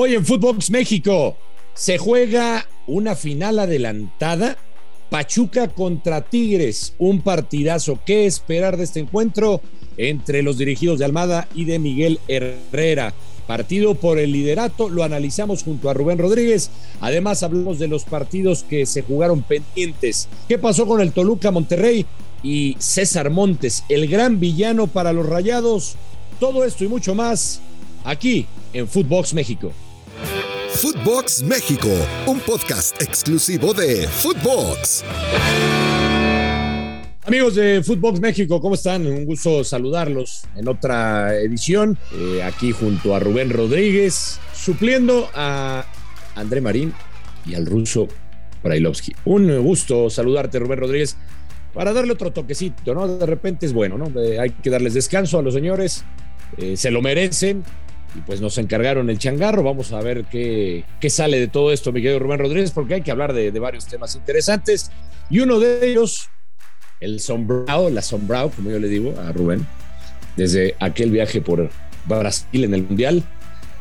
Hoy en Footbox México se juega una final adelantada. Pachuca contra Tigres, un partidazo. ¿Qué esperar de este encuentro entre los dirigidos de Almada y de Miguel Herrera? Partido por el liderato, lo analizamos junto a Rubén Rodríguez. Además, hablamos de los partidos que se jugaron pendientes. ¿Qué pasó con el Toluca Monterrey y César Montes, el gran villano para los rayados? Todo esto y mucho más aquí en Footbox México. Footbox México, un podcast exclusivo de Footbox. Amigos de Footbox México, ¿cómo están? Un gusto saludarlos en otra edición, eh, aquí junto a Rubén Rodríguez, supliendo a André Marín y al ruso Brailovsky. Un gusto saludarte, Rubén Rodríguez, para darle otro toquecito, ¿no? De repente es bueno, ¿no? hay que darles descanso a los señores, eh, se lo merecen, y pues nos encargaron el changarro. Vamos a ver qué, qué sale de todo esto, mi querido Rubén Rodríguez, porque hay que hablar de, varios temas interesantes. Y uno de ellos, el sombrado, la sombrado, como yo le digo a Rubén, desde aquel viaje por Brasil en el Mundial,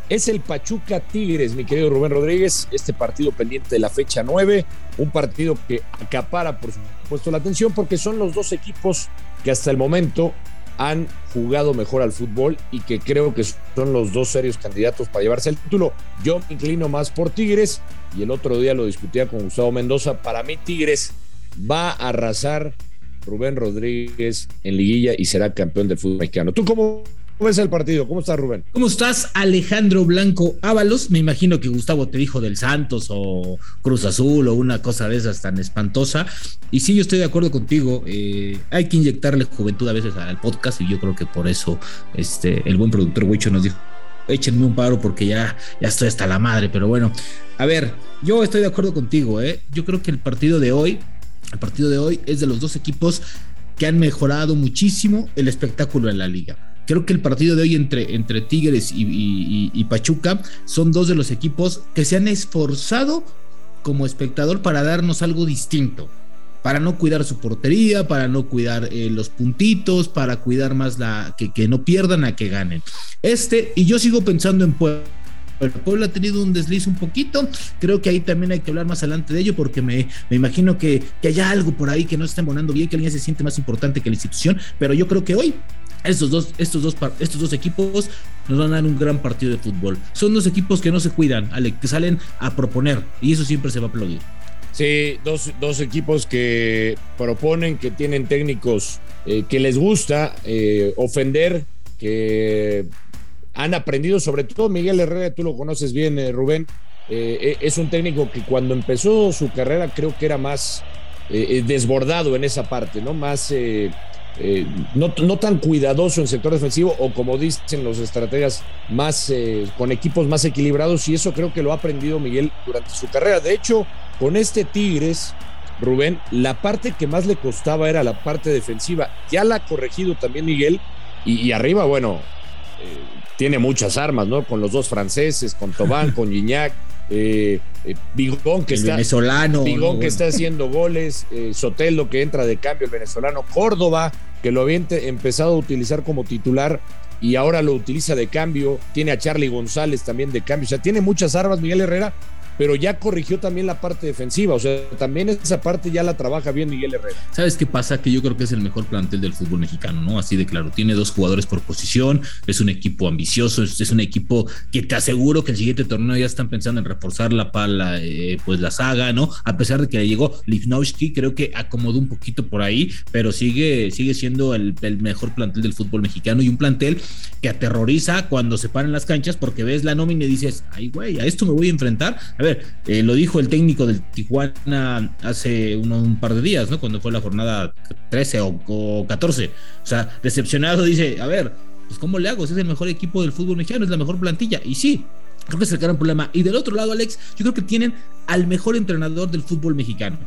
es el Pachuca Tigres, mi querido Rubén Rodríguez. Este partido pendiente de la fecha 9, un partido que acapara, por supuesto, la atención, porque son los dos equipos que hasta el momento han jugado mejor al fútbol y que creo que son los dos serios candidatos para llevarse el título. Yo me inclino más por Tigres y el otro día lo discutía con Gustavo Mendoza. Para mí Tigres va a arrasar Rubén Rodríguez en liguilla y será campeón del fútbol mexicano. ¿Tú cómo ¿Cómo es el partido? ¿Cómo estás, Rubén? ¿Cómo estás, Alejandro Blanco Ábalos? Me imagino que Gustavo te dijo del Santos o Cruz Azul o una cosa de esas tan espantosa. Y sí, yo estoy de acuerdo contigo. Eh, hay que inyectarle juventud a veces al podcast y yo creo que por eso este, el buen productor Huicho nos dijo, échenme un paro porque ya, ya estoy hasta la madre. Pero bueno, a ver, yo estoy de acuerdo contigo. ¿eh? Yo creo que el partido de hoy, el partido de hoy es de los dos equipos que han mejorado muchísimo el espectáculo en la liga Creo que el partido de hoy entre, entre Tigres y, Pachuca son dos de los equipos que se han esforzado como espectador para darnos algo distinto. Para no cuidar su portería, para no cuidar eh, los puntitos, para cuidar más la que, que no pierdan a que ganen. Este, y yo sigo pensando en Puebla el pueblo ha tenido un desliz un poquito. Creo que ahí también hay que hablar más adelante de ello porque me, me imagino que, que haya algo por ahí que no está embonando bien, que alguien se siente más importante que la institución. Pero yo creo que hoy estos dos, estos, dos, estos dos equipos nos van a dar un gran partido de fútbol. Son dos equipos que no se cuidan, que salen a proponer y eso siempre se va a aplaudir. Sí, dos, dos equipos que proponen, que tienen técnicos eh, que les gusta eh, ofender, que han aprendido, sobre todo Miguel Herrera, tú lo conoces bien, eh, Rubén, es un técnico que cuando empezó su carrera creo que era más desbordado en esa parte, ¿no? Más eh, no, tan cuidadoso en sector defensivo o como dicen los estrategas, más eh, con equipos más equilibrados y eso creo que lo ha aprendido Miguel durante su carrera. De hecho, con este Tigres, Rubén, la parte que más le costaba era la parte defensiva. Ya la ha corregido también Miguel y, arriba, bueno, eh, tiene muchas armas, ¿no? Con los dos franceses, con Tobán, con Gignac. Eh, Bigón que está venezolano Bigón que está haciendo goles Sotelo que entra de cambio el venezolano Córdoba que lo había empezado a utilizar como titular y ahora lo utiliza de cambio. Tiene a Charlie González también de cambio. O sea, tiene muchas armas Miguel Herrera pero ya corrigió también la parte defensiva, o sea, también esa parte ya la trabaja bien Miguel Herrera. ¿Sabes qué pasa? Que yo creo que es el mejor plantel del fútbol mexicano, ¿no? Así de claro, tiene dos jugadores por posición, es un equipo ambicioso, es, un equipo que te aseguro que el siguiente torneo ya están pensando en reforzar la pala, eh, pues la saga, ¿no? A pesar de que llegó Lipnowski, creo que acomodó un poquito por ahí, pero sigue, sigue siendo el, el mejor plantel del fútbol mexicano y un plantel que aterroriza cuando se paran las canchas porque ves la nómina y dices, ay, güey, a esto me voy a enfrentar. A ver, eh, lo dijo el técnico del Tijuana hace un par de días, ¿no? Cuando fue la jornada 13 o, 14. O sea, decepcionado dice, a ver, pues ¿cómo le hago? es el mejor equipo del fútbol mexicano, es la mejor plantilla. Y sí, creo que es el gran problema. Y del otro lado, Alex, yo creo que tienen al mejor entrenador del fútbol mexicano.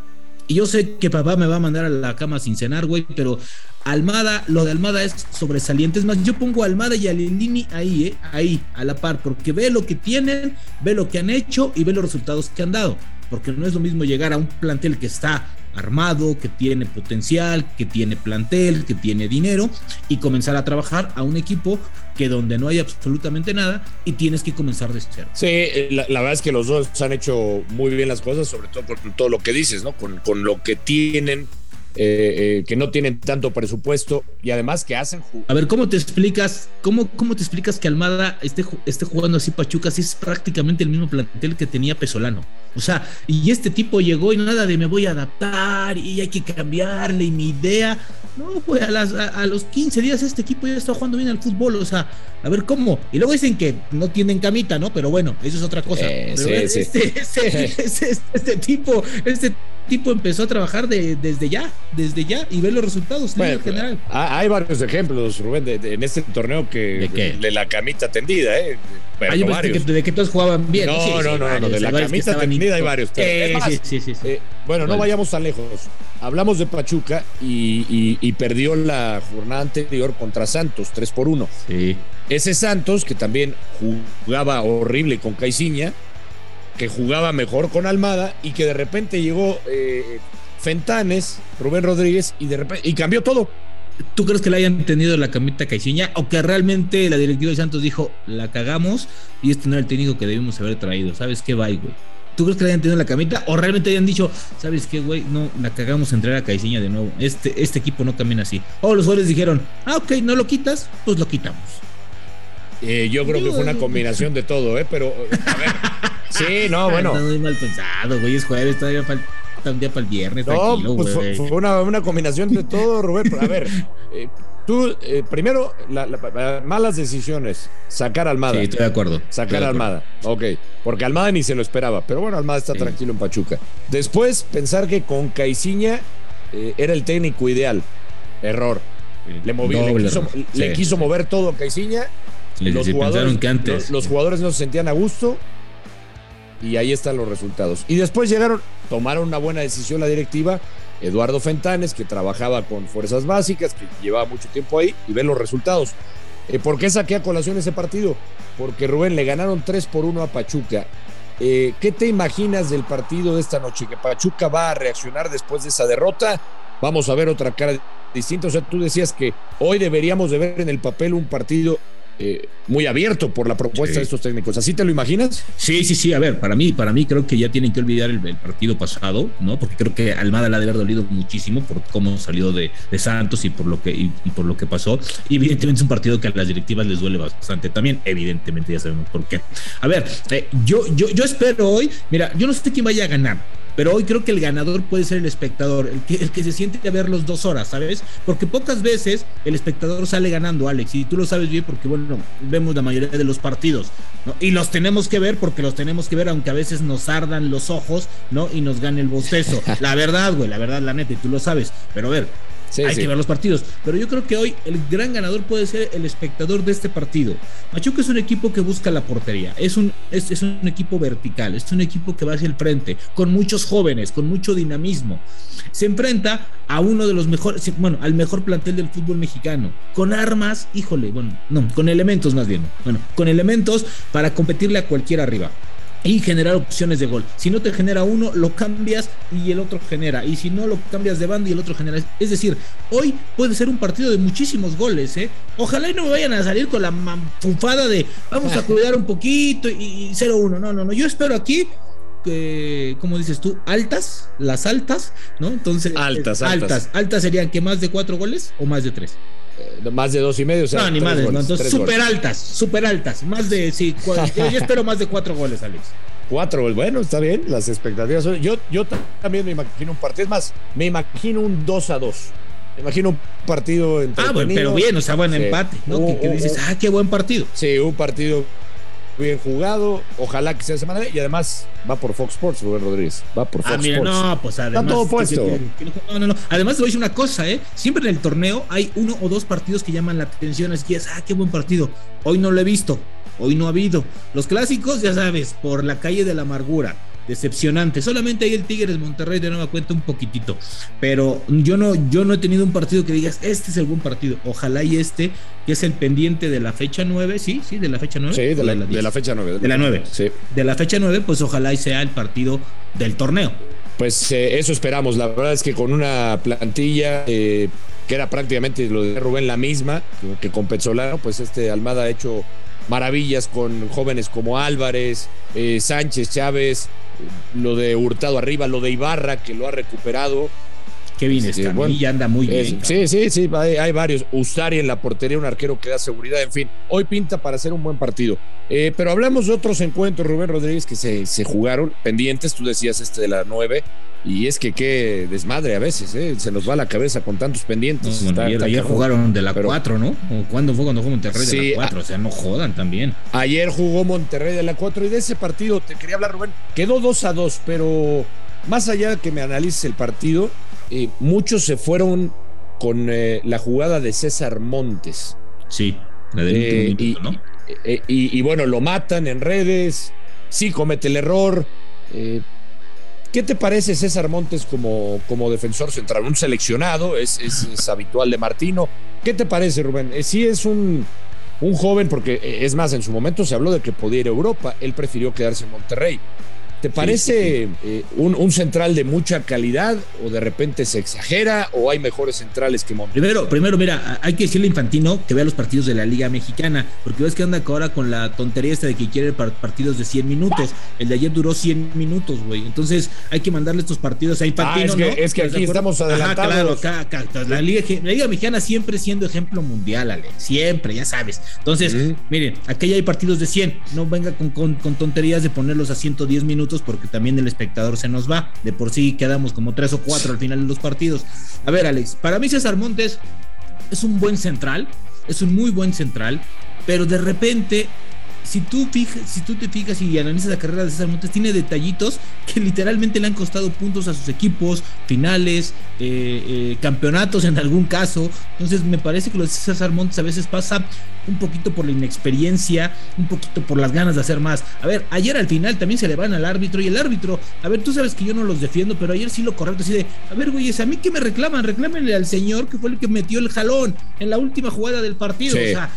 Y yo sé que papá me va a mandar a la cama sin cenar, güey, pero Almada, lo de Almada es sobresaliente. Es más, yo pongo a Almada y a Lilini ahí, ¿eh? ahí, a la par, porque ve lo que tienen, ve lo que han hecho y ve los resultados que han dado. Porque no es lo mismo llegar a un plantel que está armado, que tiene potencial, que tiene plantel, que tiene dinero y comenzar a trabajar a un equipo que donde no hay absolutamente nada y tienes que comenzar de cero. Sí, eh, la, verdad es que los dos han hecho muy bien las cosas, sobre todo por todo lo que dices, ¿no? Con, con lo que tienen eh, eh, que no tienen tanto presupuesto y además que hacen. A ver, ¿cómo te explicas, cómo, cómo te explicas que Almada esté, esté jugando así Pachuca si es prácticamente el mismo plantel que tenía Pesolano? O sea, y este tipo llegó y nada de me voy a adaptar y hay que cambiarle y mi idea. No, pues a, las, a, los 15 días este equipo ya está jugando bien al fútbol, o sea, a ver cómo. Y luego dicen que no tienen camita, ¿no? Pero bueno, eso es otra cosa. Eh, este, este, este, tipo, este tipo empezó a trabajar de, desde ya, desde ya y ve los resultados en general. Hay varios ejemplos, Rubén, en este torneo que ¿De, la camita tendida, ¿eh? de, que, todos jugaban bien. No, no, no, no, de la camita tendida hay varios. sí, sí, sí, eh, bueno, no vayamos tan lejos. Hablamos de Pachuca y, perdió la jornada anterior contra Santos, 3 por 1. Sí. Ese Santos, que también jugaba horrible con Caiciña, que jugaba mejor con Almada y que de repente llegó eh, Fentanes, Rubén Rodríguez y de repente y cambió todo. ¿Tú crees que le hayan tenido la camita Caixinha o que realmente la directiva de Santos dijo, la cagamos y este no era el técnico que debimos haber traído? ¿Sabes qué va, güey? ¿Tú crees que le hayan tenido la camita o realmente hayan dicho, ¿sabes qué, güey? No, la cagamos en traer a Caixinha de nuevo. Este, este equipo no camina así. O los jugadores dijeron, ah, ok, no lo quitas, pues lo quitamos. Eh, yo creo que fue una combinación de todo, ¿eh? Pero, a ver. Sí, no, bueno. Está muy mal pensado, güey. Es jueves, todavía falta un día para el viernes. No, pues fue, una, una, combinación de todo, Rubén. a ver, eh, tú, eh, primero, la, malas decisiones. Sacar a Almada. Sí, estoy de acuerdo. Sacar a Almada. Ok. Porque Almada ni se lo esperaba. Pero bueno, Almada está tranquilo en Pachuca. Después, pensar que con Caiciña era el técnico ideal. Error. Le, movió, le, quiso, le quiso mover todo a Caiciña los, jugadores, que antes. Los, jugadores no se sentían a gusto y ahí están los resultados. Y después llegaron, tomaron una buena decisión la directiva. Eduardo Fentanes, que trabajaba con fuerzas básicas, que llevaba mucho tiempo ahí, y ven los resultados. Eh, ¿Por qué saqué a colación ese partido? Porque Rubén le ganaron 3 por 1 a Pachuca. Eh, ¿Qué te imaginas del partido de esta noche? ¿Que Pachuca va a reaccionar después de esa derrota? Vamos a ver otra cara distinta. O sea, tú decías que hoy deberíamos de ver en el papel un partido eh, muy abierto por la propuesta de estos técnicos. ¿Así te lo imaginas? Sí, sí, sí. A ver, para mí, para mí creo que ya tienen que olvidar el, partido pasado, ¿no? Porque creo que Almada la ha de haber dolido muchísimo por cómo salió de, Santos y por lo que y, por lo que pasó. Y evidentemente es un partido que a las directivas les duele bastante también. Evidentemente ya sabemos por qué. A ver, eh, yo, yo, yo espero hoy. Mira, yo no sé quién vaya a ganar pero hoy creo que el ganador puede ser el espectador, el que, el que se siente a ver los dos horas, ¿sabes? Porque pocas veces el espectador sale ganando, Alex, y tú lo sabes bien porque, bueno, vemos la mayoría de los partidos, ¿no? Y los tenemos que ver porque los tenemos que ver, aunque a veces nos ardan los ojos, ¿no? Y nos gane el bostezo. La verdad, güey, la verdad, la neta, y tú lo sabes. Pero a ver, hay que ver los partidos. Pero yo creo que hoy el gran ganador puede ser el espectador de este partido. Machuca es un equipo que busca la portería. Es un, es, es un equipo vertical. Es un equipo que va hacia el frente. Con muchos jóvenes, con mucho dinamismo. Se enfrenta a uno de los mejores, bueno, al mejor plantel del fútbol mexicano. Con armas, híjole, bueno, no, con elementos más bien. Bueno, con elementos para competirle a cualquier arriba y generar opciones de gol. Si no te genera uno, lo cambias y el otro genera. Y si no, lo cambias de banda y el otro genera. Es decir, hoy puede ser un partido de muchísimos goles. ¿eh? Ojalá y no me vayan a salir con la manfufada de vamos a cuidar un poquito y 0-1. No, no, no. Yo espero aquí que, como dices tú, altas, las altas, ¿no? Entonces, altas, altas. Altas, altas serían que más de cuatro goles o más de tres. Eh, más de dos y medio. no, ni no, entonces súper altas, súper altas. Más de, sí, yo, espero más de cuatro goles, Alex. Cuatro, bueno, está bien, las expectativas. Yo, yo también me imagino un partido, es más, me imagino un 2 a 2. Me imagino un partido entre. Ah, bueno, pero bien, o sea, buen empate, ¿no? que, dices, ah, qué buen partido. Sí, un partido bien jugado. Ojalá que sea semana. Y además va por Fox Sports, Rubén Rodríguez. Va por ah, Fox Sports. No, pues además. Está todo puesto. no, no, no. Además, te voy a decir una cosa, ¿eh? Siempre en el torneo hay uno o dos partidos que llaman la atención. Es que es, ah, qué buen partido. Hoy no lo he visto. Hoy no ha habido. Los clásicos, ya sabes, por la calle de la amargura decepcionante. Solamente ahí el Tigres Monterrey de nueva cuenta un poquitito. Pero yo no, yo no he tenido un partido que digas, este es el buen partido. Ojalá y este, que es el pendiente de la fecha 9, sí, sí, de la fecha 9. Sí, de la, fecha 9. De la 9. Sí. De la fecha 9, pues ojalá y sea el partido del torneo. pues eh, eso esperamos. La verdad es que con una plantilla eh, que era prácticamente lo de Rubén la misma que con Petzolano, pues este Almada ha hecho maravillas con jóvenes como Álvarez, eh, Sánchez, Chávez, lo de Hurtado arriba, lo de Ibarra que lo ha recuperado. Kevin sí, ya anda muy bien. sí, sí, sí, hay, varios. Ustari en la portería, un arquero que da seguridad. En fin, hoy pinta para hacer un buen partido. Eh, pero hablamos de otros encuentros, Rubén Rodríguez, que se, se jugaron pendientes. Tú decías este de la 9. Y es que qué desmadre a veces, ¿eh? se nos va la cabeza con tantos pendientes. ayer, jugaron de la 4, ¿no? ¿O ¿Cuándo fue cuando jugó Monterrey de la 4? O sea, no jodan también. Ayer jugó Monterrey de la 4 y de ese partido te quería hablar, Rubén. Quedó 2 a 2, pero más allá de que me analices el partido, eh, muchos se fueron con eh, la jugada de César Montes. Sí, la de y, ¿no? Y, bueno, lo matan en redes, sí comete el error. ¿Qué te parece César Montes como, como defensor central? Un seleccionado, es, es, habitual de Martino. ¿Qué te parece, Rubén? Sí es un, un joven, porque es más, en su momento se habló de que podía ir a Europa, él prefirió quedarse en Monterrey. ¿Te parece eh, un, central de mucha calidad o de repente se exagera o hay mejores centrales que Monterrey? Primero, primero, mira, hay que decirle a Infantino que vea los partidos de la Liga Mexicana, porque ves que anda ahora con la tontería esta de que quiere partidos de 100 minutos. El de ayer duró 100 minutos, güey. Entonces hay que mandarle estos partidos a Infantino. Ah, es que, aquí estamos adelantados. la, Liga, Mexicana siempre siendo ejemplo mundial, Ale. Siempre, ya sabes. Entonces, miren, aquí hay partidos de 100. No venga con, con tonterías de ponerlos a 110 minutos porque también el espectador se nos va. De por sí quedamos como tres o cuatro al final de los partidos. A ver, Alex, para mí César Montes es un buen central, es un muy buen central, pero de repente si tú, si tú te fijas y analizas la carrera de César Montes, tiene detallitos que literalmente le han costado puntos a sus equipos, finales, eh, eh, campeonatos en algún caso. Entonces me parece que lo de César Montes a veces pasa un poquito por la inexperiencia, un poquito por las ganas de hacer más. A ver, ayer al final también se le van al árbitro y el árbitro, a ver, tú sabes que yo no los defiendo, pero ayer sí lo correcto, así de, a ver, güeyes, a mí que me reclaman, reclámenle al señor que fue el que metió el jalón en la última jugada del partido. O sea,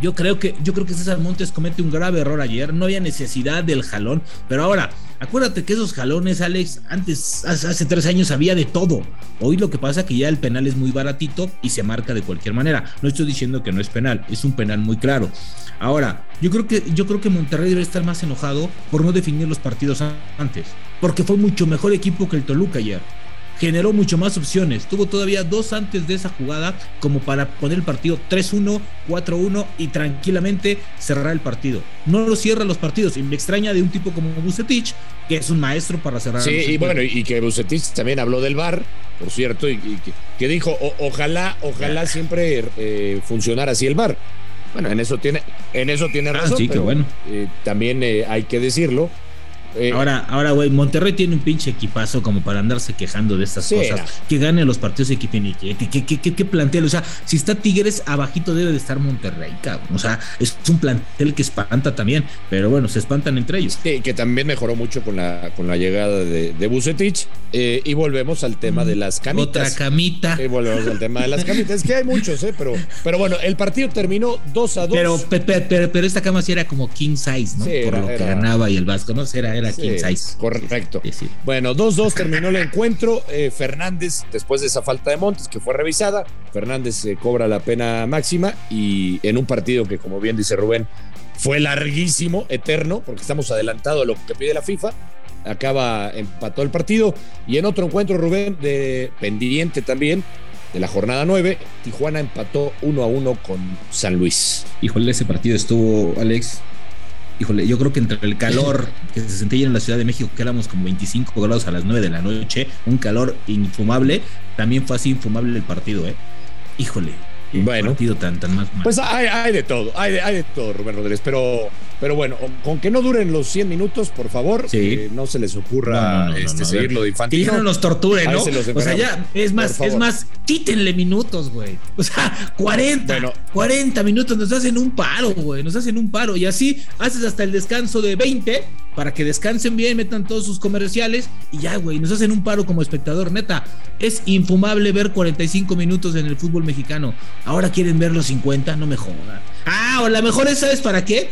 yo creo que, yo creo que César Montes comete un grave error ayer. No había necesidad del jalón. Pero ahora, acuérdate que esos jalones, Alex, antes, hace tres años había de todo. Hoy lo que pasa es que ya el penal es muy baratito y se marca de cualquier manera. No estoy diciendo que no es penal, es un penal muy claro. Ahora, yo creo que, yo creo que Monterrey debe estar más enojado por no definir los partidos antes. Porque fue mucho mejor equipo que el Toluca ayer generó mucho más opciones. Tuvo todavía dos antes de esa jugada como para poner el partido 3-1, 4-1 y tranquilamente cerrar el partido. No lo cierra los partidos y me extraña de un tipo como Bucetich, que es un maestro para cerrar. Sí, y bueno, y que Bucetich también habló del VAR, por cierto, y, que, dijo, ojalá, ojalá siempre eh, funcionara así el VAR. Bueno, en eso tiene, en eso tiene ah, razón. sí, pero, bueno. Eh, también eh, hay que decirlo eh, ahora, ahora, güey, Monterrey tiene un pinche equipazo como para andarse quejando de estas cosas. Que gane los partidos y que tiene que, que, que, que, plantel. O sea, si está Tigres, abajito debe de estar Monterrey, cabrón. O sea, es un plantel que espanta también, pero bueno, se espantan entre ellos. Sí, que también mejoró mucho con la, con la llegada de, de Bucetich. Eh, y volvemos al tema de las camitas. Otra camita. Y volvemos al tema de las camitas. Es que hay muchos, ¿eh? Pero, pero bueno, el partido terminó 2 a 2. Pero, pero, esta cama sí era como king size, ¿no? Por lo que ganaba y el Vasco, ¿no? Era, era king size. Correcto. Bueno, 2-2 terminó el encuentro. Eh, Fernández, después de esa falta de Montes que fue revisada, Fernández se cobra la pena máxima y en un partido que, como bien dice Rubén, fue larguísimo, eterno, porque estamos adelantados a lo que pide la FIFA acaba, empató el partido. Y en otro encuentro, Rubén, de pendiente también, de la jornada 9, Tijuana empató 1 a 1 con San Luis. Híjole, ese partido estuvo, Alex. Híjole, yo creo que entre el calor que se sentía en la Ciudad de México, que éramos como 25 grados a las 9 de la noche, un calor infumable, también fue así infumable el partido, ¿eh? Híjole, bueno, partido tan, tan más. Pues hay, de todo, hay hay de todo, Rubén Rodríguez, pero pero bueno, con que no duren los 100 minutos, por favor, que no se les ocurra este, seguirlo de infantil. Que ya no nos torturen, ¿no? O sea, ya, es más, es más, quítenle minutos, güey. O sea, 40, 40 minutos, nos hacen un paro, güey, nos hacen un paro. Y así haces hasta el descanso de 20 para que descansen bien, metan todos sus comerciales y ya, güey, nos hacen un paro como espectador, neta. Es infumable ver 45 minutos en el fútbol mexicano. Ahora quieren ver los 50, no me jodan. Ah, o la mejor es, ¿sabes para qué?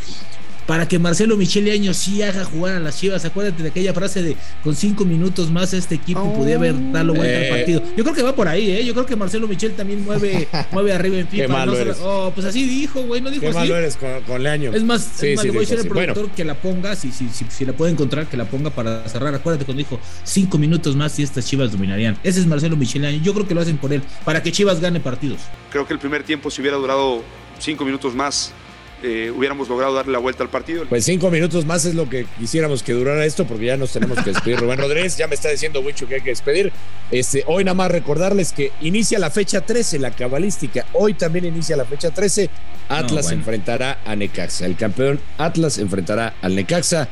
Para que Marcelo Michele Año sí haga jugar a las Chivas. Acuérdate de aquella frase de con cinco minutos más este equipo oh, podía haber dado vuelta al eh. partido. Yo creo que va por ahí, ¿eh? Yo creo que Marcelo Michel también mueve, mueve arriba en FIFA. Qué malo eres. Oh, pues así dijo, güey, no dijo Qué malo eres con, con Leaño. Es más, sí, es más le voy a decir al productor que la ponga, si, si, si, si, la puede encontrar, que la ponga para cerrar. Acuérdate cuando dijo cinco minutos más y estas Chivas dominarían. Ese es Marcelo Michel Año. Yo creo que lo hacen por él, para que Chivas gane partidos. Creo que el primer tiempo, si hubiera durado cinco minutos más, eh, hubiéramos logrado darle la vuelta al partido. Pues cinco minutos más es lo que quisiéramos que durara esto, porque ya nos tenemos que despedir. Rubén Rodríguez ya me está diciendo mucho que hay que despedir. Este, hoy nada más recordarles que inicia la fecha 13, la cabalística. Hoy también inicia la fecha 13. Atlas enfrentará a Necaxa. El campeón Atlas enfrentará al Necaxa.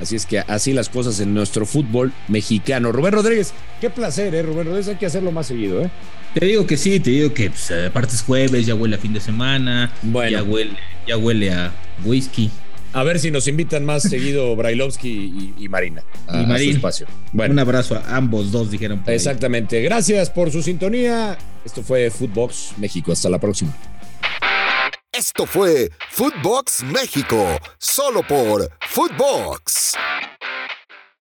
Así es que así las cosas en nuestro fútbol mexicano. Rubén Rodríguez, qué placer, ¿eh? Rubén Rodríguez, hay que hacerlo más seguido, ¿eh? Te digo que sí, te digo que pues, aparte es jueves, ya huele a fin de semana, bueno. ya, huele, ya huele a whisky. A ver si nos invitan más seguido Brailovsky y, Marina. A, y Marina. espacio. Bueno. Un abrazo a ambos dos, dijeron. Exactamente. Gracias por su sintonía. Esto fue Footbox México. Hasta la próxima. Esto fue Footbox México, solo por Footbox.